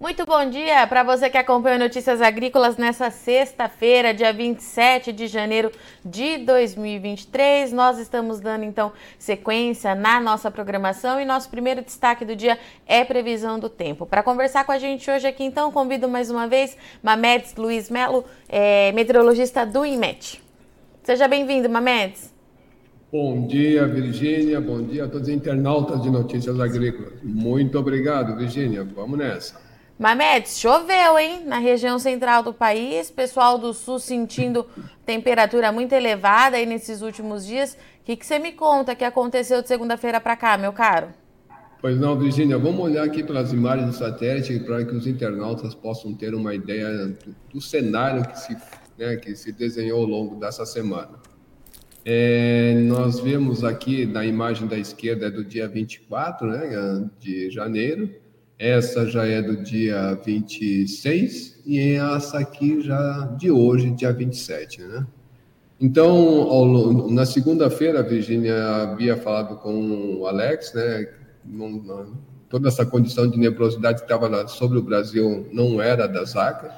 Muito bom dia para você que acompanha Notícias Agrícolas nessa sexta-feira, dia 27 de janeiro de 2023. Nós estamos dando então sequência na nossa programação e nosso primeiro destaque do dia é previsão do tempo. Para conversar com a gente hoje aqui, então, convido mais uma vez Mamedes Luiz Melo, é, meteorologista do INMET. Seja bem-vindo, Mamedes. Bom dia, Virgínia. Bom dia a todos os internautas de Notícias Agrícolas. Muito obrigado, Virgínia. Vamos nessa. Mamedes, choveu, hein? Na região central do país, pessoal do sul sentindo temperatura muito elevada aí nesses últimos dias. O que, que você me conta que aconteceu de segunda-feira para cá, meu caro? Pois não, Virginia, vamos olhar aqui pelas imagens do satélite para que os internautas possam ter uma ideia do, cenário que se, né, que se desenhou ao longo dessa semana. É, nós vemos aqui na imagem da esquerda é do dia 24 né, de janeiro, essa já é do dia 26 e essa aqui já de hoje, dia 27, né? Então, ao, na segunda-feira, a Virginia havia falado com o Alex, né? toda essa condição de nebulosidade que estava sobre o Brasil não era da Zaca,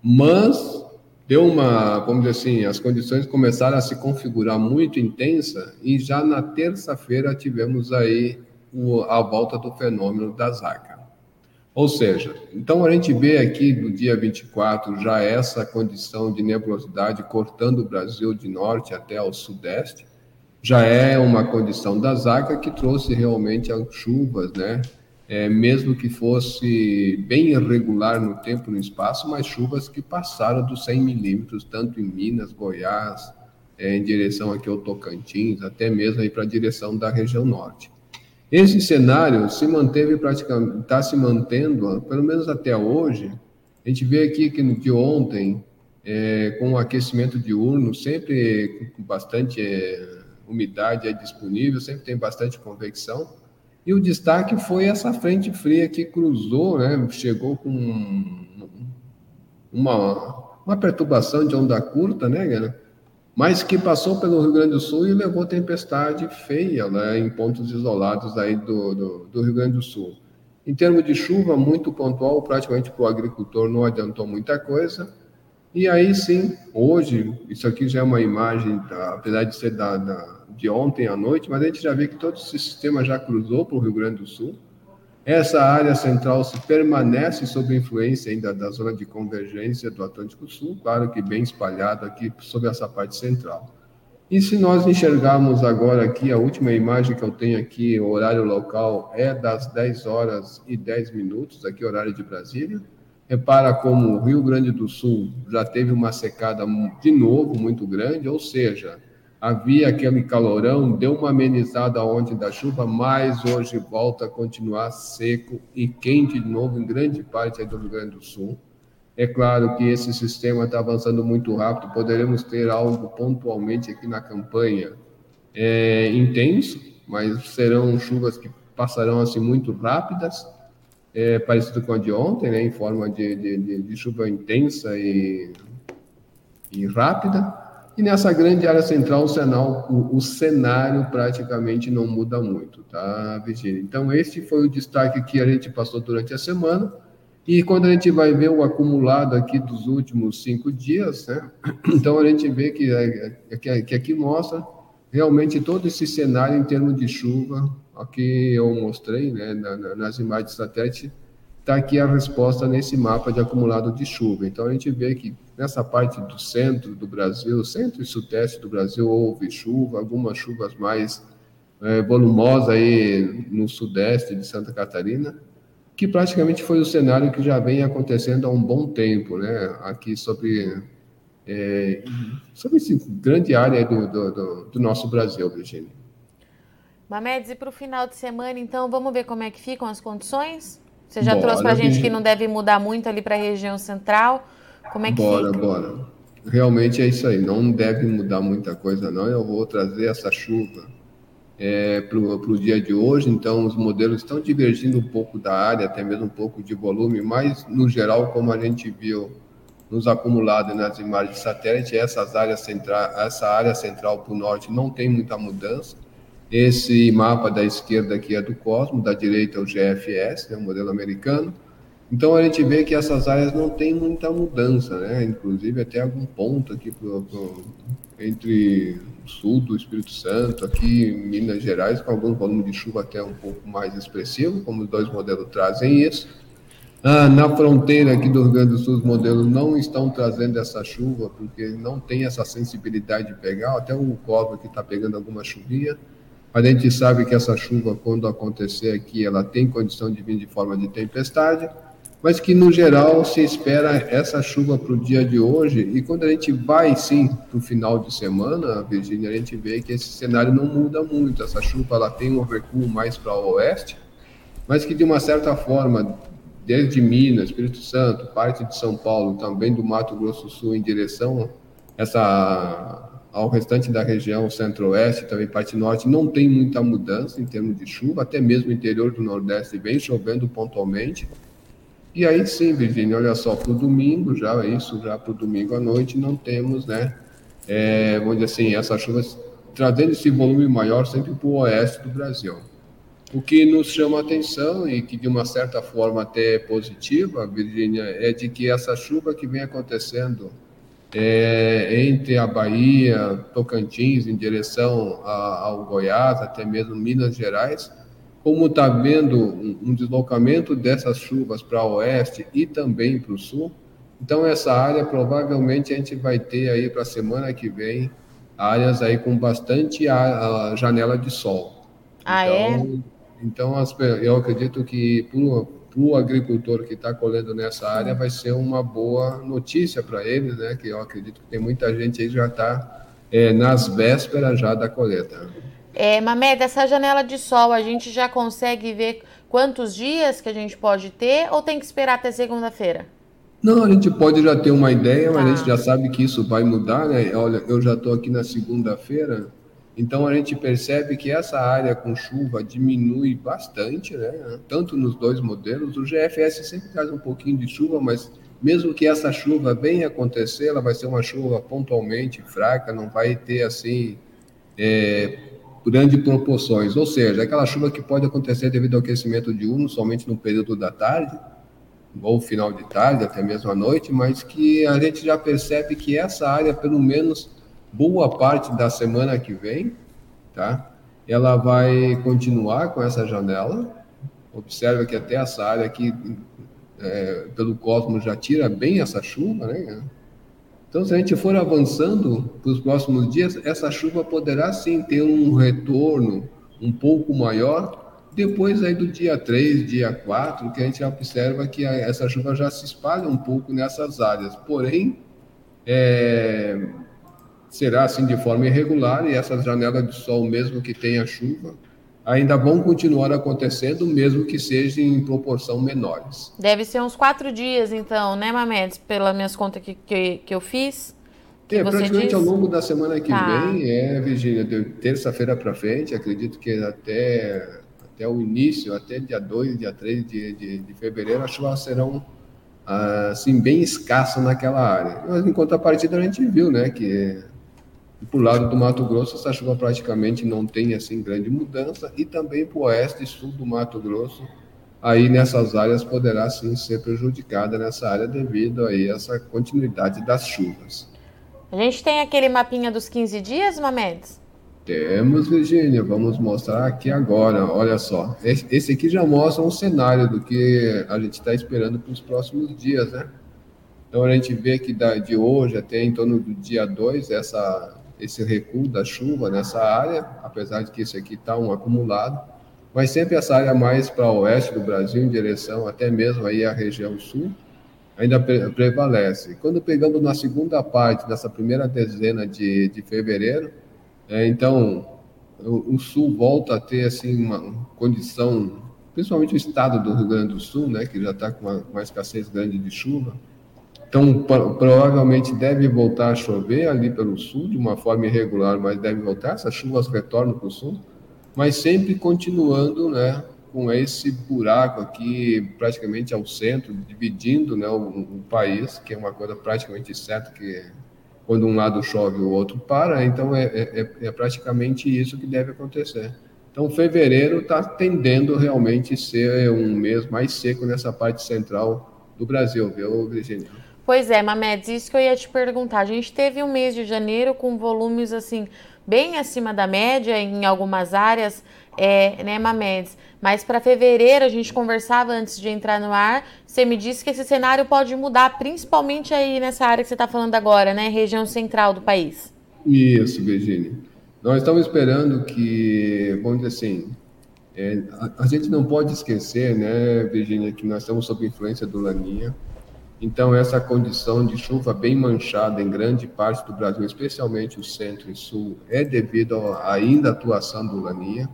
mas deu uma, vamos dizer assim, as condições começaram a se configurar muito intensa e já na terça-feira tivemos aí a volta do fenômeno da Zaca. Ou seja, então a gente vê aqui do dia 24 já essa condição de nebulosidade cortando o Brasil de norte até ao sudeste, já é uma condição da zaga que trouxe realmente as chuvas, né? É, mesmo que fosse bem irregular no tempo e no espaço, mas chuvas que passaram dos 100 milímetros, tanto em Minas, Goiás, é, em direção aqui ao Tocantins, até mesmo aí para a direção da região norte. Esse cenário se manteve praticamente, está se mantendo, pelo menos até hoje. A gente vê aqui que de ontem, é, com o aquecimento diurno, sempre com bastante é, umidade é disponível, sempre tem bastante convecção. E o destaque foi essa frente fria que cruzou, né, chegou com uma, uma perturbação de onda curta, né, mas que passou pelo Rio Grande do Sul e levou tempestade feia né, em pontos isolados aí do, do, do Rio Grande do Sul. Em termos de chuva, muito pontual, praticamente para o agricultor não adiantou muita coisa. E aí sim, hoje, isso aqui já é uma imagem, tá, apesar de ser da, da, de ontem à noite, mas a gente já vê que todo esse sistema já cruzou para o Rio Grande do Sul. Essa área central se permanece sob influência ainda da zona de convergência do Atlântico Sul, claro que bem espalhado aqui sobre essa parte central. E se nós enxergarmos agora aqui, a última imagem que eu tenho aqui, o horário local é das 10 horas e 10 minutos, aqui horário de Brasília. Repara como o Rio Grande do Sul já teve uma secada de novo muito grande, ou seja, havia aquele calorão, deu uma amenizada ontem da chuva, mas hoje volta a continuar seco e quente de novo em grande parte do Rio Grande do Sul. É claro que esse sistema está avançando muito rápido, poderemos ter algo pontualmente aqui na campanha é, intenso, mas serão chuvas que passarão assim muito rápidas, é, parecido com a de ontem, né, em forma de, de, de chuva intensa e, e rápida e nessa grande área central, o cenário, o, o cenário praticamente não muda muito, tá, Virginia? Então, esse foi o destaque que a gente passou durante a semana. E quando a gente vai ver o acumulado aqui dos últimos cinco dias, né? Então a gente vê que, é, é, que, que aqui mostra realmente todo esse cenário em termos de chuva, aqui eu mostrei né, nas imagens de satélite, está aqui a resposta nesse mapa de acumulado de chuva. Então a gente vê que nessa parte do centro do Brasil, centro e sudeste do Brasil, houve chuva, algumas chuvas mais é, volumosas aí no sudeste de Santa Catarina, que praticamente foi o cenário que já vem acontecendo há um bom tempo, né? Aqui sobre é, sobre essa grande área do, do, do, nosso Brasil, Virginia. Mamedes, e para o final de semana, então, vamos ver como é que ficam as condições? Você já bora, trouxe para a gente que não deve mudar muito ali para a região central. Como é que bora, fica? Bora. Realmente é isso aí. Não deve mudar muita coisa, não. Eu vou trazer essa chuva é, para o dia de hoje. Então, os modelos estão divergindo um pouco da área, até mesmo um pouco de volume, mas, no geral, como a gente viu nos acumulados nas imagens de satélite, essas áreas central, essa área central para o norte não tem muita mudança. Esse mapa da esquerda aqui é do Cosmo, da direita é o GFS, é né, o modelo americano. Então a gente vê que essas áreas não tem muita mudança, né? Inclusive até algum ponto aqui pro, pro, entre o sul do Espírito Santo, aqui em Minas Gerais, com algum volume de chuva até um pouco mais expressivo, como os dois modelos trazem isso. Ah, na fronteira aqui do Rio Grande do Sul, os modelos não estão trazendo essa chuva, porque não tem essa sensibilidade de pegar, até o Cova que está pegando alguma chuvinha. A gente sabe que essa chuva, quando acontecer aqui, ela tem condição de vir de forma de tempestade, mas que no geral se espera essa chuva para o dia de hoje. E quando a gente vai sim para o final de semana, Virginia, a gente vê que esse cenário não muda muito. Essa chuva ela tem um recuo mais para o oeste, mas que de uma certa forma desde Minas, Espírito Santo, parte de São Paulo, também do Mato Grosso Sul, em direção essa, ao restante da região centro-oeste, também parte norte, não tem muita mudança em termos de chuva, até mesmo o interior do Nordeste vem chovendo pontualmente. E aí sim, Virginia, olha só, para o domingo, já isso, já para o domingo à noite, não temos, né, é, vamos dizer assim, essas chuvas trazendo esse volume maior sempre para o oeste do Brasil. O que nos chama atenção e que de uma certa forma até é positiva, Virgínia, é de que essa chuva que vem acontecendo é, entre a Bahia, Tocantins, em direção a, ao Goiás, até mesmo Minas Gerais, como está vendo um, um, deslocamento dessas chuvas para o oeste e também para o sul, então essa área provavelmente a gente vai ter aí para a semana que vem áreas aí com bastante a, a janela de sol. Ah, então, é? Então, eu acredito que para o agricultor que está colhendo nessa área vai ser uma boa notícia para ele, né? Que eu acredito que tem muita gente aí que já está é, nas vésperas já da colheita. É, Mamed, essa janela de sol a gente já consegue ver quantos dias que a gente pode ter ou tem que esperar até segunda-feira? Não, a gente pode já ter uma ideia, mas a gente ah. já sabe que isso vai mudar, né? Olha, eu já estou aqui na segunda-feira, então a gente percebe que essa área com chuva diminui bastante, né? tanto nos dois modelos. O GFS sempre traz um pouquinho de chuva, mas mesmo que essa chuva venha acontecer, ela vai ser uma chuva pontualmente fraca, não vai ter assim é, grandes proporções. Ou seja, aquela chuva que pode acontecer devido ao aquecimento diurno somente no período da tarde, ou final de tarde, até mesmo à noite, mas que a gente já percebe que essa área, pelo menos boa parte da semana que vem, tá? Ela vai continuar com essa janela. Observa que até essa área aqui, é, pelo cosmos, já tira bem essa chuva, né? Então, se a gente for avançando para os próximos dias, essa chuva poderá sim ter um retorno um pouco maior depois aí do dia 3, dia 4, que a gente observa que essa chuva já se espalha um pouco nessas áreas. Porém, é, será assim de forma irregular e essas janelas de sol, mesmo que tenha chuva, ainda vão continuar acontecendo, mesmo que sejam em proporção menores. Deve ser uns quatro dias, então, né, Mamedes? Pelas minhas contas que, que, que eu fiz. Que é, praticamente ao longo da semana que tá. vem, é, Virgínia, de terça-feira para frente, acredito que até, até o início, até dia 2, dia 3 de, de, de fevereiro, as chuvas serão assim, bem escassas naquela área. Mas em contrapartida a gente viu, né, que e para o lado do Mato Grosso, essa chuva praticamente não tem assim grande mudança. E também para o oeste e sul do Mato Grosso, aí nessas áreas poderá sim ser prejudicada nessa área devido aí a essa continuidade das chuvas. A gente tem aquele mapinha dos 15 dias, Mamedes? Temos, Virgínia. Vamos mostrar aqui agora. Olha só. Esse aqui já mostra um cenário do que a gente está esperando para os próximos dias, né? Então a gente vê que de hoje até em torno do dia 2, essa esse recuo da chuva nessa área, apesar de que esse aqui está um acumulado, mas sempre essa área mais para oeste do Brasil, em direção até mesmo aí à região sul, ainda pre prevalece. Quando pegamos na segunda parte dessa primeira dezena de, de fevereiro, é, então o, o, sul volta a ter assim uma condição, principalmente o estado do Rio Grande do Sul, né, que já está com uma, uma escassez grande de chuva, então, provavelmente deve voltar a chover ali pelo sul, de uma forma irregular, mas deve voltar. Essas chuvas retornam para o sul, mas sempre continuando né, com esse buraco aqui, praticamente ao centro, dividindo né, o, o, país, que é uma coisa praticamente certa, que quando um lado chove, o outro para. Então, é, é, é, é praticamente isso que deve acontecer. Então, fevereiro está tendendo realmente ser um mês mais seco nessa parte central do Brasil, viu, Virginia? Pois é, Mamedes, isso que eu ia te perguntar. A gente teve um mês de janeiro com volumes assim bem acima da média em algumas áreas, é, né, Mamedes? Mas para fevereiro a gente conversava antes de entrar no ar. Você me disse que esse cenário pode mudar, principalmente aí nessa área que você está falando agora, né, região central do país. Isso, Virginia. Nós estamos esperando que, vamos dizer assim, é, a, a, gente não pode esquecer, né, Virginia, que nós estamos sob influência do Laninha. Então, essa condição de chuva bem manchada em grande parte do Brasil, especialmente o centro e sul, é devido à ainda atuação do Laninha.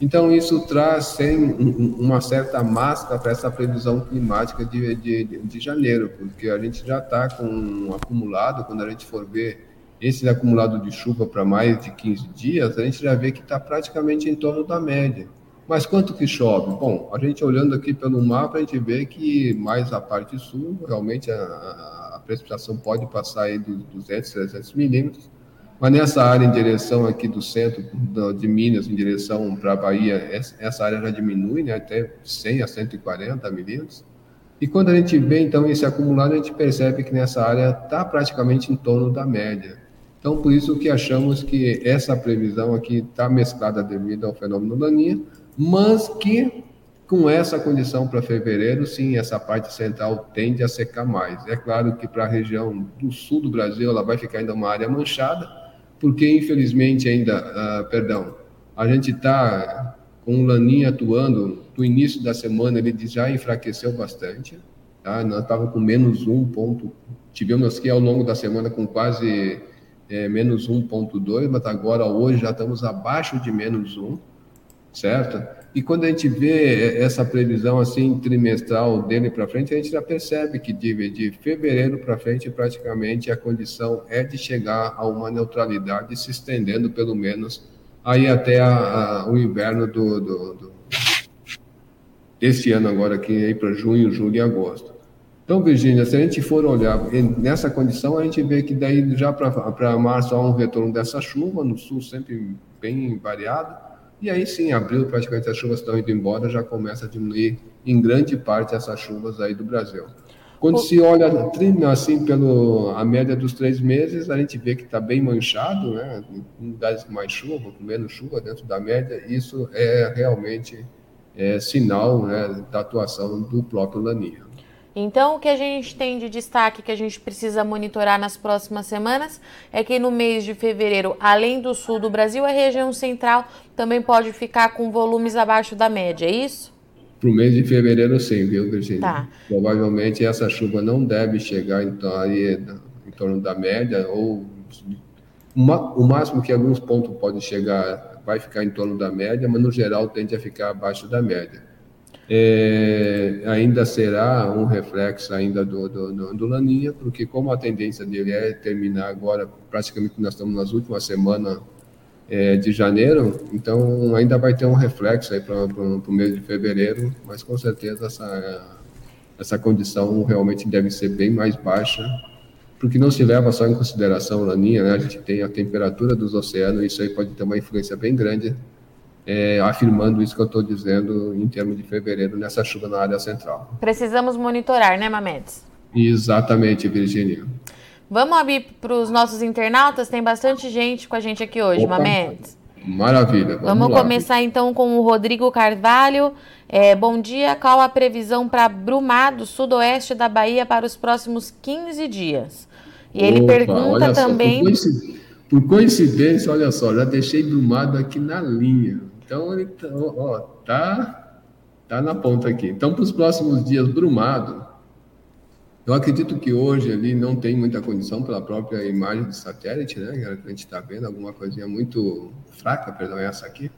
Então, isso traz sem, uma certa máscara para essa previsão climática de, de, de janeiro, porque a gente já está com um acumulado, quando a gente for ver esse acumulado de chuva para mais de 15 dias, a gente já vê que está praticamente em torno da média. Mas quanto que chove? Bom, a gente olhando aqui pelo mapa, a gente vê que mais a parte sul, realmente a, a precipitação pode passar aí dos 200, 300 milímetros, mas nessa área em direção aqui do centro de Minas, em direção para a Bahia, essa área já diminui, né, até 100 a 140 milímetros. E quando a gente vê, então, esse acumulado, a gente percebe que nessa área está praticamente em torno da média. Então, por isso que achamos que essa previsão aqui está mesclada devido ao fenômeno Laninha, mas que com essa condição para fevereiro, sim, essa parte central tende a secar mais. É claro que para a região do sul do Brasil ela vai ficar ainda uma área manchada, porque infelizmente ainda, uh, perdão, a gente está com o Laninha atuando, no início da semana ele já enfraqueceu bastante, tá? nós estávamos com menos um ponto, tivemos aqui ao longo da semana com quase é, menos 1,2, mas agora hoje já estamos abaixo de menos 1, certo? E quando a gente vê essa previsão assim trimestral dele para frente, a gente já percebe que de, de fevereiro para frente praticamente a condição é de chegar a uma neutralidade se estendendo pelo menos aí até a, a, o inverno do, do, do, desse ano agora aqui para junho, julho e agosto. Então, Virgínia, se a gente for olhar nessa condição, a gente vê que daí já para março há um retorno dessa chuva, no sul sempre bem variado, e aí sim, abril praticamente as chuvas estão indo embora, já começa a diminuir em grande parte essas chuvas aí do Brasil. Quando se olha assim pelo a média dos três meses, a gente vê que está bem manchado, né? Em lugares com mais chuva, com menos chuva dentro da média, isso é realmente é, sinal né, da atuação do próprio Laninha. Então, o que a gente tem de destaque que a gente precisa monitorar nas próximas semanas é que no mês de fevereiro, além do sul do Brasil, a região central também pode ficar com volumes abaixo da média, é isso? Para o mês de fevereiro, sim, viu, Virginia? Tá. Provavelmente essa chuva não deve chegar então, aí, em torno da média, ou uma, o máximo que alguns pontos podem chegar vai ficar em torno da média, mas no geral tende a ficar abaixo da média é, ainda será um reflexo ainda do, do, do, Laninha, porque como a tendência dele é terminar agora, praticamente nós estamos nas últimas semanas é, de janeiro, então ainda vai ter um reflexo aí para o mês de fevereiro, mas com certeza essa, essa condição realmente deve ser bem mais baixa, porque não se leva só em consideração Laninha, né? a gente tem a temperatura dos oceanos, isso aí pode ter uma influência bem grande é, afirmando isso que eu estou dizendo em termos de fevereiro, nessa chuva na área central. Precisamos monitorar, né, Mamedes? Exatamente, Virginia. Vamos abrir para os nossos internautas? Tem bastante gente com a gente aqui hoje, Opa, Mamedes. Maravilha. Vamos, vamos começar então com o Rodrigo Carvalho. É, bom dia, qual a previsão para Brumado, sudoeste da Bahia, para os próximos 15 dias? E ele Opa, pergunta também. Só, por coincidência, olha só, já deixei Brumado aqui na linha. Então ele tá, ó, tá, tá na ponta aqui. Então, para os próximos dias, Brumado, eu acredito que hoje ali não tem muita condição pela própria imagem de satélite, né? A gente está vendo alguma coisinha muito fraca, perdão, essa aqui.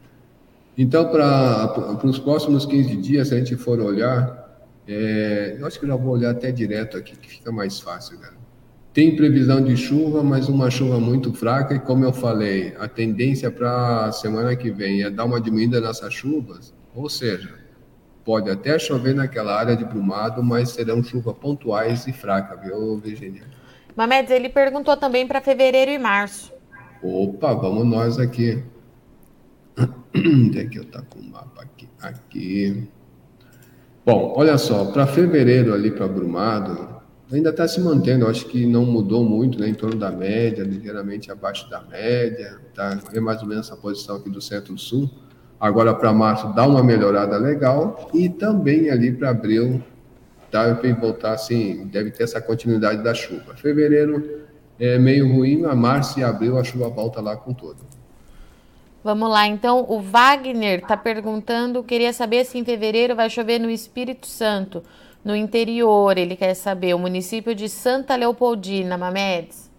Então, para os próximos 15 dias, se a gente for olhar, é, eu acho que já vou olhar até direto aqui, que fica mais fácil, né? Tem previsão de chuva, mas uma chuva muito fraca, e como eu falei, a tendência para a semana que vem é dar uma diminuída nessas chuvas, ou seja, pode até chover naquela área de Brumado, mas serão chuvas pontuais e fracas, viu, Virginia? Mamedes, ele perguntou também para fevereiro e março. Opa, vamos nós aqui. Onde é que eu tá com o mapa aqui? Aqui. Bom, olha só, para fevereiro ali para Brumado, ainda está se mantendo, acho que não mudou muito, né, em torno da média, ligeiramente abaixo da média, tá? É mais ou menos essa posição aqui do centro-sul. Agora para março dá uma melhorada legal e também ali para abril deve voltar assim, deve ter essa continuidade da chuva. Fevereiro é meio ruim, a março e abril a chuva volta lá com tudo. Vamos lá, então o Wagner está perguntando, queria saber se em fevereiro vai chover no Espírito Santo, no interior, ele quer saber, o município de Santa Leopoldina, Mamedes.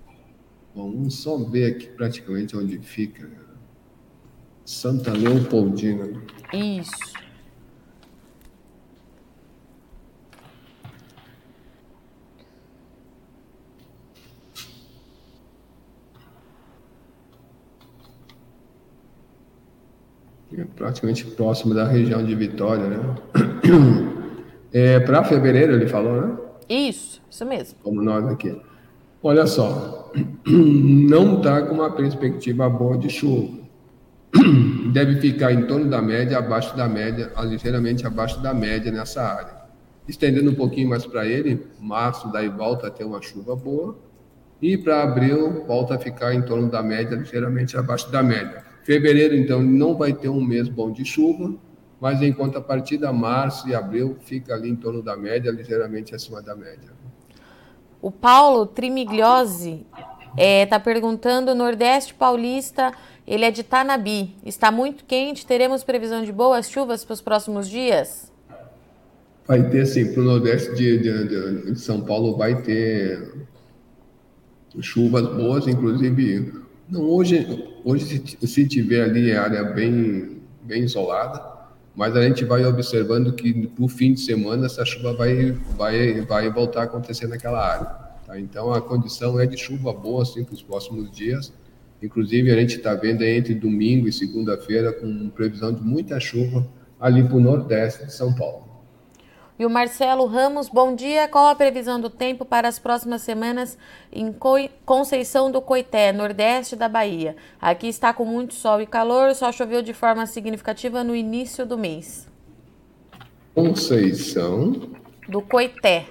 Bom, vamos só ver aqui praticamente onde fica. Santa Leopoldina. Isso. É praticamente próximo da região de Vitória, né? É, Para fevereiro, ele falou, né? Isso, isso mesmo. Como nós aqui. Olha só, não está com uma perspectiva boa de chuva. Deve ficar em torno da média, abaixo da média, ligeiramente abaixo da média nessa área. Estendendo um pouquinho mais para ele, março daí volta a ter uma chuva boa. E para abril, volta a ficar em torno da média, ligeiramente abaixo da média. Fevereiro, então, não vai ter um mês bom de chuva, mas enquanto a partir de março e abril fica ali em torno da média, ligeiramente acima da média. O Paulo Trimigliosi está é, tá perguntando: Nordeste Paulista, ele é de Tanabi. Está muito quente, teremos previsão de boas chuvas para os próximos dias? Vai ter sim, para o Nordeste de, de, de, São Paulo vai ter chuvas boas, inclusive. Não, hoje, hoje se, se tiver ali área bem, bem isolada, mas a gente vai observando que por fim de semana essa chuva vai, vai, vai voltar a acontecer naquela área. Tá? Então a condição é de chuva boa assim, para os próximos dias. Inclusive a gente está vendo entre domingo e segunda-feira com previsão de muita chuva ali para o nordeste de São Paulo. E o Marcelo Ramos, bom dia. Qual a previsão do tempo para as próximas semanas em Conceição do Coité, nordeste da Bahia? Aqui está com muito sol e calor, só choveu de forma significativa no início do mês. Conceição do Coité.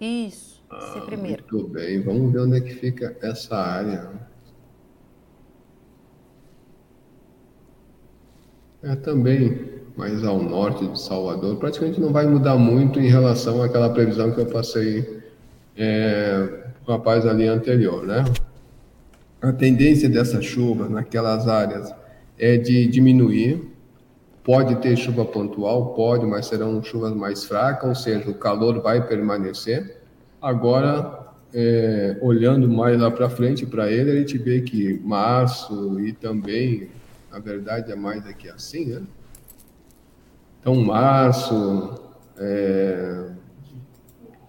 Isso, esse ah, primeiro. Muito bem, vamos ver onde é que fica essa área. É também mais ao norte de Salvador, praticamente não vai mudar muito em relação àquela previsão que eu passei é, com rapaz ali anterior, né? A tendência dessa chuva naquelas áreas é de diminuir. Pode ter chuva pontual, pode, mas serão chuvas mais fracas, ou seja, o calor vai permanecer. Agora, é, olhando mais lá para frente para ele, a gente vê que março e também, na verdade, é mais aqui assim, né? Então, março é,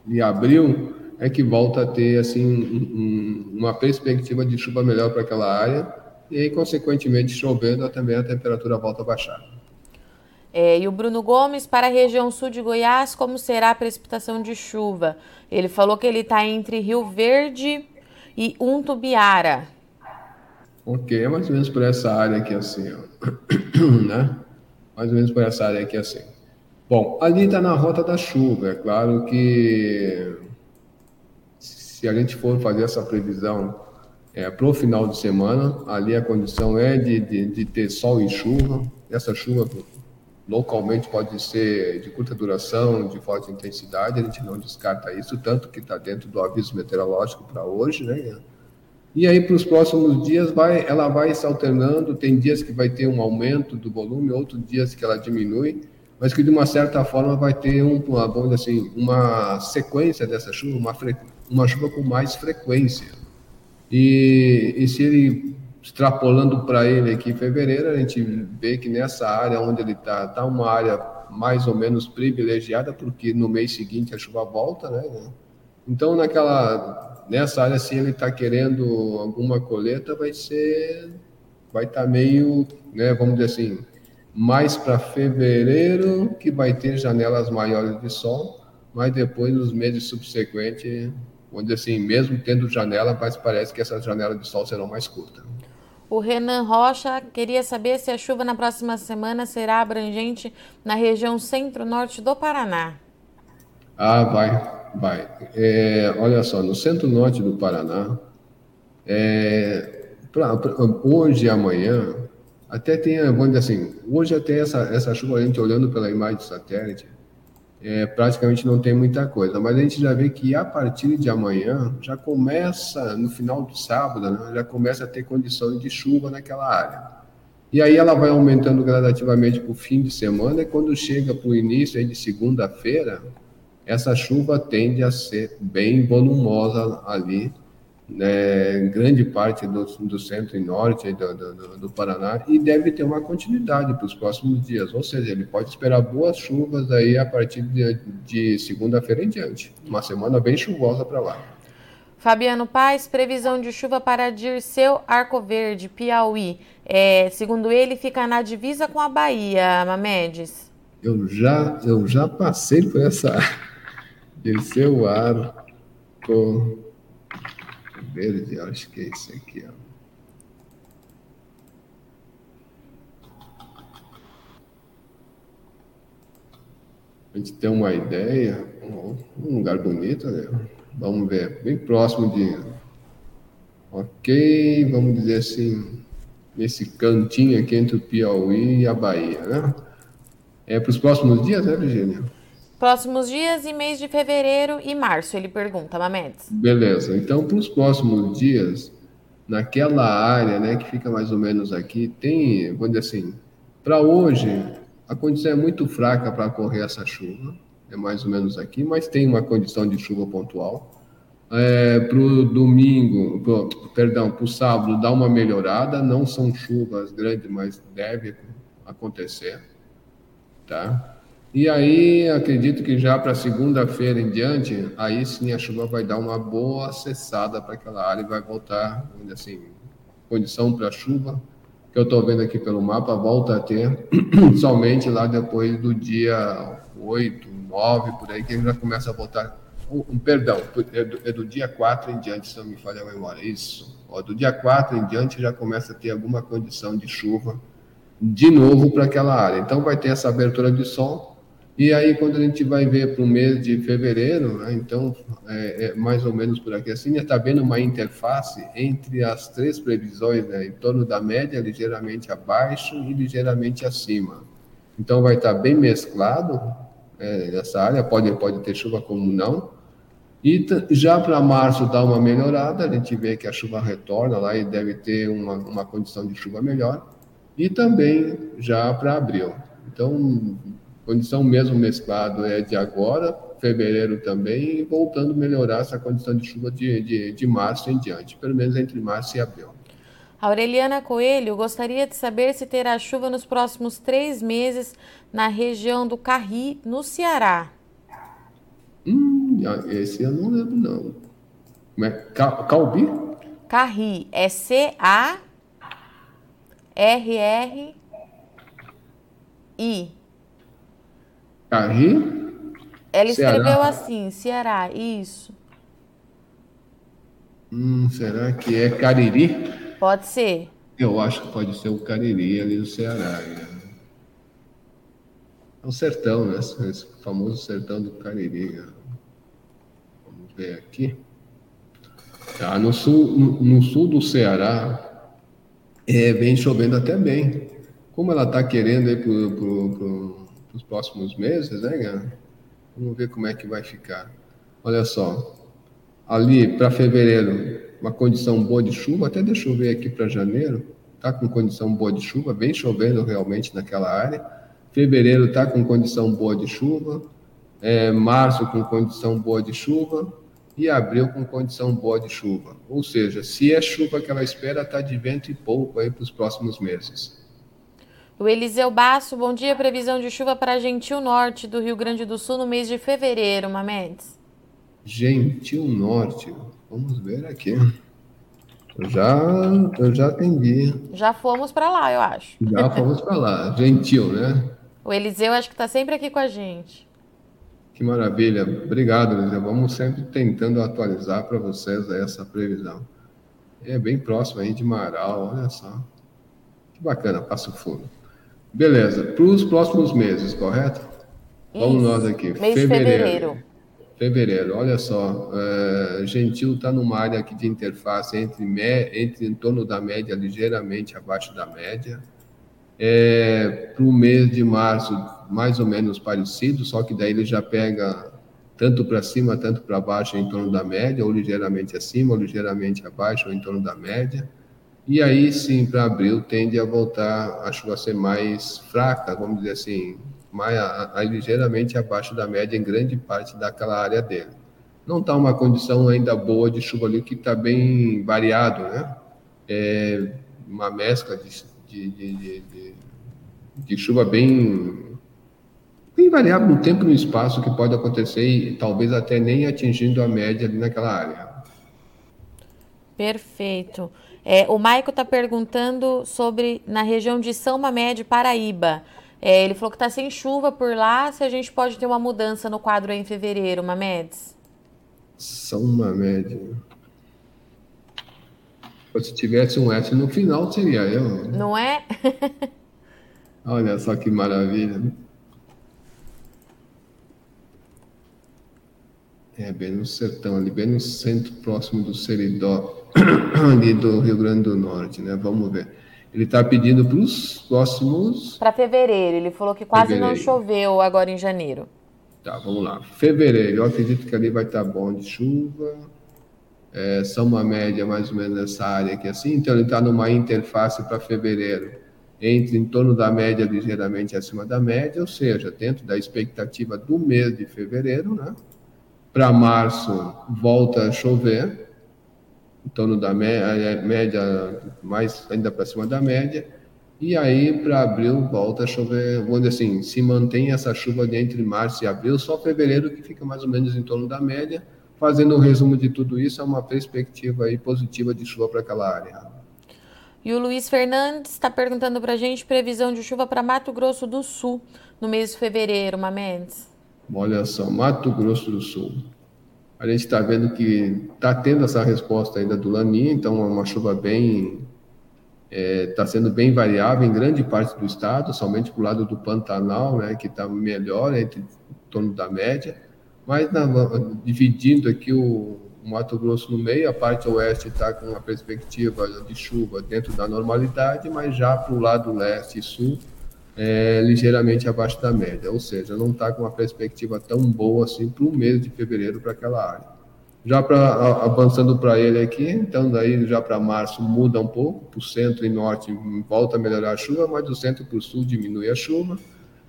e abril é que volta a ter assim um, uma perspectiva de chuva melhor para aquela área e aí, consequentemente, chovendo, também a temperatura volta a baixar. É, e o Bruno Gomes, para a região sul de Goiás, como será a precipitação de chuva? Ele falou que ele está entre Rio Verde e Untubiara. Ok, é mais ou menos por essa área aqui assim, ó. né? Mais ou menos por essa área aqui assim. Bom, ali está na rota da chuva. É claro que se a gente for fazer essa previsão é, para o final de semana, ali a condição é de, de, de, ter sol e chuva. Essa chuva localmente pode ser de curta duração, de forte intensidade, a gente não descarta isso, tanto que está dentro do aviso meteorológico para hoje, né? E aí, para os próximos dias, vai, ela vai se alternando. Tem dias que vai ter um aumento do volume, outros dias que ela diminui, mas que de uma certa forma vai ter um, uma, vamos assim, uma sequência dessa chuva, uma, uma chuva com mais frequência. E, e se ele extrapolando para ele aqui em fevereiro, a gente vê que nessa área onde ele está, está uma área mais ou menos privilegiada, porque no mês seguinte a chuva volta, né? Então, naquela nessa área, se ele está querendo alguma coleta, vai ser, vai estar tá meio, né, vamos dizer assim, mais para fevereiro, que vai ter janelas maiores de sol, mas depois, nos meses subsequentes, dizer assim, mesmo tendo janela, mas parece que essas janelas de sol serão mais curtas. O Renan Rocha queria saber se a chuva na próxima semana será abrangente na região centro-norte do Paraná. Ah, vai, vai. É, olha só, no centro-norte do Paraná, é, pra, pra, hoje e amanhã, até tem, vamos dizer assim, hoje até essa, essa chuva, a gente olhando pela imagem do satélite, é, praticamente não tem muita coisa, mas a gente já vê que a partir de amanhã já começa, no final do sábado, né, já começa a ter condições de chuva naquela área. E aí ela vai aumentando gradativamente para o fim de semana, e quando chega para o início de segunda-feira, essa chuva tende a ser bem volumosa ali né, grande parte do, do centro e norte do, do, do, Paraná e deve ter uma continuidade para os próximos dias, ou seja, ele pode esperar boas chuvas aí a partir de, de segunda-feira em diante, uma semana bem chuvosa para lá. Fabiano Paz, previsão de chuva para Dirceu Arco Verde, Piauí. É, segundo ele, fica na divisa com a Bahia, Mamedes. Eu já, eu já passei por essa Dirceu Arco verde, acho que é esse aqui, ó. A gente tem uma ideia, um lugar bonito, né? Vamos ver, bem próximo de. Ok, vamos dizer assim, nesse cantinho aqui entre o Piauí e a Bahia, né? É para os próximos dias, né, Virginia? Próximos dias e mês de fevereiro e março, ele pergunta, Mamedes. Beleza. Então, para os próximos dias, naquela área, né, que fica mais ou menos aqui, tem, vamos dizer assim, para hoje, a condição é muito fraca para correr essa chuva, é mais ou menos aqui, mas tem uma condição de chuva pontual. É, para o domingo, pro, perdão, para o sábado dá uma melhorada, não são chuvas grandes, mas deve acontecer, tá? E aí, acredito que já para segunda-feira em diante, aí sim a chuva vai dar uma boa cessada para aquela área e vai voltar, assim, condição para chuva, que eu estou vendo aqui pelo mapa, volta a ter somente lá depois do dia 8, 9, por aí, que já começa a voltar. Um, perdão, é do, é do, dia 4 em diante, se não me falha a memória. Isso. Ó, do dia 4 em diante já começa a ter alguma condição de chuva de novo para aquela área. Então vai ter essa abertura de sol e aí, quando a gente vai ver para o mês de fevereiro, né, então, é, é, mais ou menos por aqui assim, está vendo uma interface entre as três previsões, né, em torno da média, ligeiramente abaixo e ligeiramente acima. Então, vai estar tá bem mesclado é, essa área, pode, pode ter chuva como não. E já para março dá uma melhorada, a gente vê que a chuva retorna lá e deve ter uma, uma condição de chuva melhor. E também já para abril. Então, Condição mesmo mesclado é de agora, fevereiro também, e voltando a melhorar essa condição de chuva de, de, de março em diante, pelo menos entre março e abril. Aureliana Coelho gostaria de saber se terá chuva nos próximos três meses na região do Carri, no Ceará. Hum, esse eu não lembro, não. Como é? Calbi? Carri. É C-A-R-R-I. Carri? Ela escreveu Ceará. assim, Ceará, isso. Hum, será que é Cariri? Pode ser. Eu acho que pode ser o Cariri ali do Ceará. Né? É o sertão, né? Esse famoso sertão do Cariri. Né? Vamos ver aqui. Ah, no, sul, no, no sul do Ceará, é, vem chovendo até bem. Como ela está querendo ir para os próximos meses, né? Vamos ver como é que vai ficar. Olha só, ali para fevereiro, uma condição boa de chuva, até deixa eu ver aqui para janeiro, tá com condição boa de chuva, bem chovendo realmente naquela área. Fevereiro tá com condição boa de chuva, é, março com condição boa de chuva e abril com condição boa de chuva. Ou seja, se é chuva que ela espera, tá de vento e pouco aí para os próximos meses. O Eliseu Basso, bom dia. Previsão de chuva para Gentil Norte do Rio Grande do Sul no mês de fevereiro, Mamedes. Gentil Norte, vamos ver aqui. Eu já, eu já atendi. Já fomos para lá, eu acho. Já fomos para lá. Gentil, né? O Eliseu acho que está sempre aqui com a gente. Que maravilha. Obrigado, Eliseu. Vamos sempre tentando atualizar para vocês essa previsão. É bem próximo aí de Marau, olha só. Que bacana, Passo Fundo. Beleza, para os próximos meses, correto? Isso. Vamos nós aqui. Mês fevereiro. fevereiro. Fevereiro, olha só, é, Gentil está numa área aqui de interface entre, me, entre em torno da média, ligeiramente abaixo da média. É, para o mês de março, mais ou menos parecido, só que daí ele já pega tanto para cima, tanto para baixo, em torno da média, ou ligeiramente acima, ou ligeiramente abaixo, ou em torno da média. E aí sim, para abril, tende a voltar a chuva ser mais fraca, vamos dizer assim, mais, a, a, ligeiramente abaixo da média em grande parte daquela área dele. Não está uma condição ainda boa de chuva ali, que está bem variado, né? É uma mescla de, de, de, de, de chuva bem, bem variável no tempo e no espaço que pode acontecer e talvez até nem atingindo a média ali naquela área. Perfeito. É, o Maico está perguntando sobre na região de São Mamede, Paraíba. É, ele falou que está sem chuva por lá, se a gente pode ter uma mudança no quadro em fevereiro, Mamedes. São Mamed. Se tivesse um S no final, seria eu. Não é? Olha só que maravilha. É, bem no sertão, ali, bem no centro, próximo do Seridó, ali do Rio Grande do Norte, né? Vamos ver. Ele está pedindo para os próximos. Para fevereiro. Ele falou que quase fevereiro. não choveu agora em janeiro. Tá, vamos lá. Fevereiro, eu acredito que ali vai estar tá bom de chuva. É, são uma média mais ou menos nessa área aqui assim. Então ele está numa interface para fevereiro entre em torno da média, ligeiramente acima da média, ou seja, dentro da expectativa do mês de fevereiro, né? Para março volta a chover em torno da média, média mais ainda para cima da média, e aí para abril volta a chover, dizer assim, se mantém essa chuva de entre março e abril, só fevereiro que fica mais ou menos em torno da média. Fazendo um resumo de tudo isso, é uma perspectiva aí positiva de chuva para aquela área. E o Luiz Fernandes está perguntando para a gente previsão de chuva para Mato Grosso do Sul no mês de fevereiro, Mamedes. Olha só, Mato Grosso do Sul a gente está vendo que está tendo essa resposta ainda do Laninha, então é uma chuva bem está é, sendo bem variável em grande parte do estado, somente para o lado do Pantanal, né, que está melhor, entre em torno da média, mas na, dividindo aqui o, o, Mato Grosso no meio, a parte oeste está com uma perspectiva de chuva dentro da normalidade, mas já para o lado leste e sul é, ligeiramente abaixo da média, ou seja, não está com uma perspectiva tão boa assim para o mês de fevereiro para aquela área. Já para avançando para ele aqui, então daí já para março muda um pouco, para o centro e norte volta a melhorar a chuva, mas do centro para o sul diminui a chuva.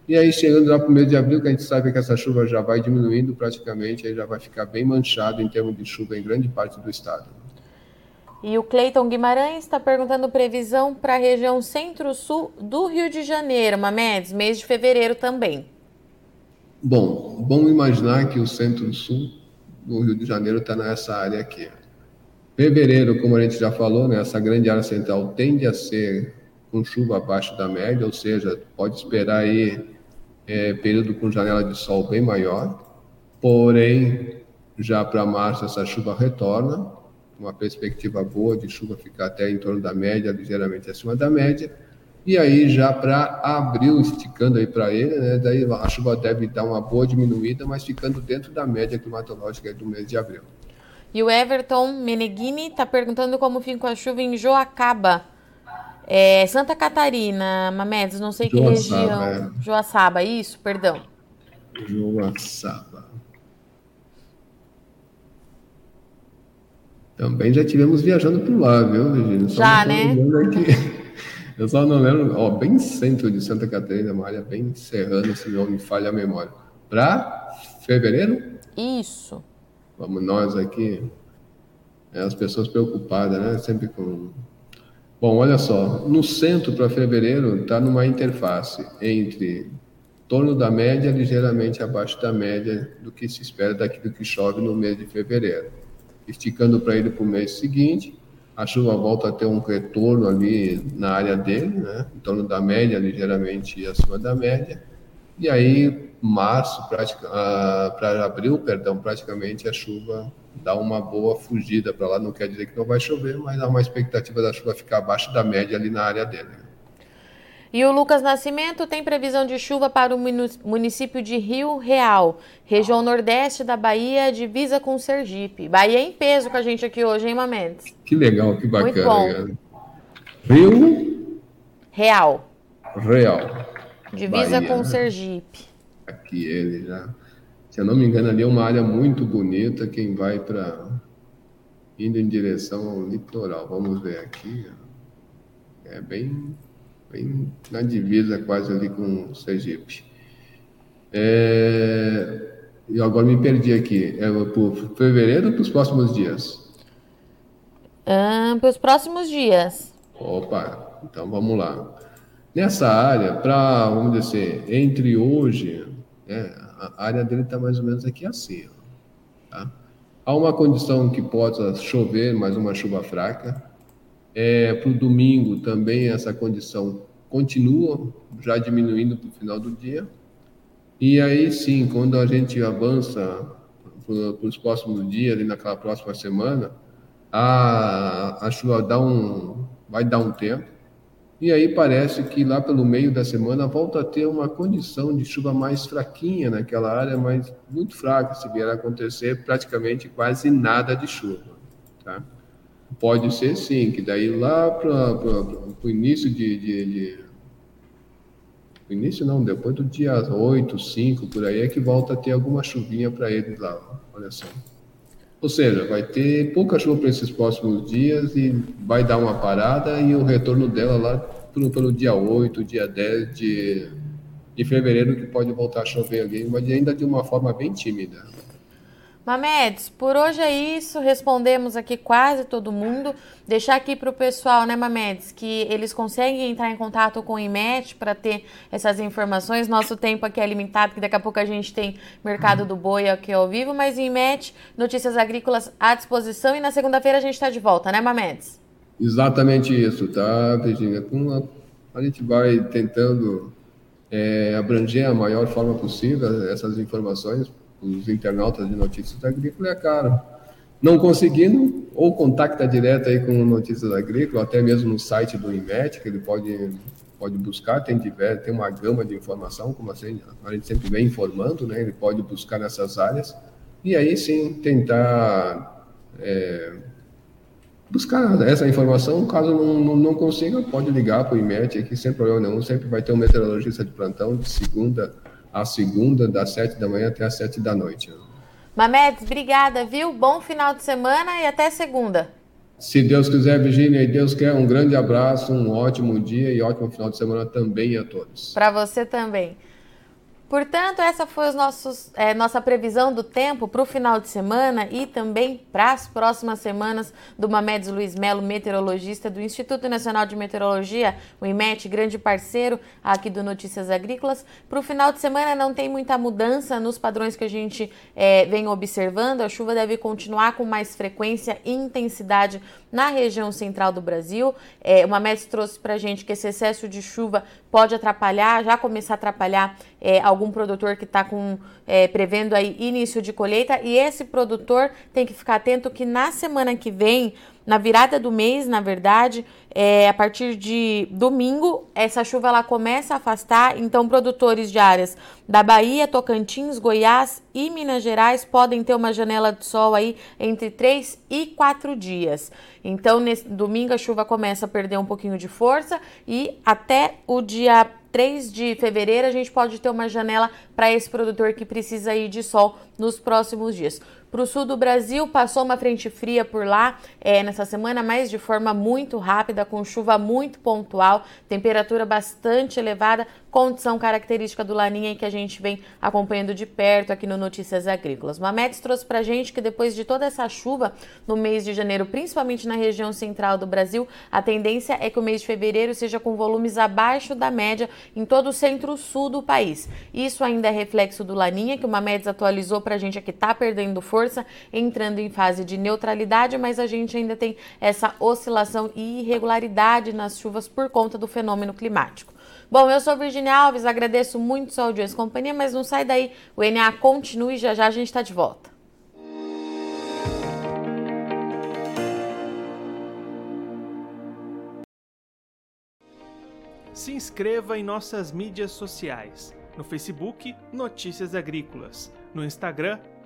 E aí chegando lá para o mês de abril, que a gente sabe que essa chuva já vai diminuindo praticamente, aí já vai ficar bem manchado em termos de chuva em grande parte do estado. E o Cleiton Guimarães está perguntando previsão para a região centro-sul do Rio de Janeiro, Mamedes, mês de fevereiro também. Bom, vamos imaginar que o centro-sul do Rio de Janeiro está nessa área aqui. Fevereiro, como a gente já falou, né, essa grande área central tende a ser com chuva abaixo da média, ou seja, pode esperar aí é, período com janela de sol bem maior. Porém, já para março essa chuva retorna uma perspectiva boa de chuva ficar até em torno da média, ligeiramente acima da média. E aí já para abril, esticando aí para ele, né, daí a chuva deve dar uma boa diminuída, mas ficando dentro da média climatológica do mês de abril. E o Everton Meneghini está perguntando como fica a chuva em Joacaba, é, Santa Catarina, Mamedes, não sei que Joaçaba, região. É. Joaçaba, isso, perdão. Joaçaba. Também já tivemos viajando por lá, viu, Virginia? Já, né? Eu só não lembro, ó, bem centro de Santa Catarina, uma área bem serrana, se não me falha a memória. Para fevereiro? Isso. Vamos nós aqui. É, as pessoas preocupadas, né? Sempre com. Bom, olha só, no centro para fevereiro está numa interface entre torno da média, ligeiramente abaixo da média do que se espera daquilo que chove no mês de fevereiro esticando para ele para o mês seguinte. A chuva volta a ter um retorno ali na área dele, né? em torno da média, ligeiramente acima da média. E aí, março, para abril, perdão, praticamente a chuva dá uma boa fugida para lá. Não quer dizer que não vai chover, mas há uma expectativa da chuva ficar abaixo da média ali na área dele. E o Lucas Nascimento tem previsão de chuva para o município de Rio Real, região nordeste da Bahia, divisa com Sergipe. Bahia em peso com a gente aqui hoje, hein, Mamedes? Que legal, que bacana. Rio Real. Real. Divisa Bahia. com Sergipe. Aqui ele já. Se eu não me engano, ali é uma área muito bonita. Quem vai para. indo em direção ao litoral. Vamos ver aqui. É bem bem na divisa quase ali com o Sergipe. É, eu agora me perdi aqui. É para fevereiro ou para os próximos dias? para os próximos dias. Opa, então vamos lá. Nessa área, para, vamos dizer entre hoje, né, a área dele está mais ou menos aqui assim. Tá? Há uma condição que possa chover, mas uma chuva fraca. É, para o domingo também essa condição continua já diminuindo para o final do dia. E aí sim, quando a gente avança para os próximos dias, ali naquela próxima semana, a, a chuva dá um, vai dar um tempo. E aí parece que lá pelo meio da semana volta a ter uma condição de chuva mais fraquinha naquela área, mas muito fraca, se vier a acontecer praticamente quase nada de chuva. Tá? Pode ser sim, que daí lá para o início de, de, de, início não, depois do dia 8, 5, por aí, é que volta a ter alguma chuvinha para eles lá. Olha só. Ou seja, vai ter pouca chuva para esses próximos dias e vai dar uma parada e o retorno dela lá pelo, pelo dia 8, dia 10 de, de fevereiro, que pode voltar a chover ali, mas ainda de uma forma bem tímida. Mamedes, por hoje é isso. Respondemos aqui quase todo mundo. Deixar aqui para o pessoal, né, Mamedes, que eles conseguem entrar em contato com o IMET para ter essas informações. Nosso tempo aqui é limitado, que daqui a pouco a gente tem Mercado do Boi aqui ao vivo, mas IMET, notícias agrícolas à disposição. E na segunda-feira a gente está de volta, né, Mamedes? Exatamente isso, tá, Virginia? A gente vai tentando é, abranger a maior forma possível essas informações os internautas de notícias agrícolas, é caro. Não conseguindo, ou contacta direto aí com Notícias Agrícolas, até mesmo no site do IMET, que ele pode, pode buscar, tem, tiver, tem uma gama de informação, como assim, a gente sempre vem informando, né? ele pode buscar nessas áreas, e aí sim tentar é, buscar essa informação, caso não, não, não consiga, pode ligar para o IMET aqui, sem problema nenhum, sempre vai ter um meteorologista de plantão de segunda a segunda, das sete da manhã até as sete da noite. Mamedes, obrigada, viu? Bom final de semana e até segunda. Se Deus quiser, Virginia, e Deus quer, um grande abraço, um ótimo dia e ótimo final de semana também a todos. Para você também. Portanto, essa foi os nossos, é, nossa previsão do tempo para o final de semana e também para as próximas semanas do Mamedes Luiz Melo, meteorologista do Instituto Nacional de Meteorologia, o IMET, grande parceiro aqui do Notícias Agrícolas. Para o final de semana não tem muita mudança nos padrões que a gente é, vem observando. A chuva deve continuar com mais frequência e intensidade na região central do Brasil. É, o Mamedes trouxe para a gente que esse excesso de chuva pode atrapalhar, já começar a atrapalhar é, algum produtor que está com é, prevendo aí início de colheita. E esse produtor tem que ficar atento que na semana que vem na virada do mês, na verdade, é, a partir de domingo, essa chuva ela começa a afastar, então produtores de áreas da Bahia, Tocantins, Goiás e Minas Gerais podem ter uma janela de sol aí entre 3 e 4 dias. Então, nesse domingo a chuva começa a perder um pouquinho de força e até o dia 3 de fevereiro a gente pode ter uma janela para esse produtor que precisa ir de sol nos próximos dias. Para o sul do Brasil, passou uma frente fria por lá é, nessa semana, mas de forma muito rápida, com chuva muito pontual, temperatura bastante elevada, condição característica do Laninha que a gente vem acompanhando de perto aqui no Notícias Agrícolas. Mamedes trouxe para gente que depois de toda essa chuva no mês de janeiro, principalmente na região central do Brasil, a tendência é que o mês de fevereiro seja com volumes abaixo da média em todo o centro-sul do país. Isso ainda é reflexo do Laninha, que o Mamedes atualizou para gente aqui, está perdendo força força, entrando em fase de neutralidade, mas a gente ainda tem essa oscilação e irregularidade nas chuvas por conta do fenômeno climático. Bom, eu sou Virginia Alves, agradeço muito sua audiência e companhia, mas não sai daí, o NA continua e já já a gente está de volta. Se inscreva em nossas mídias sociais. No Facebook, Notícias Agrícolas. No Instagram,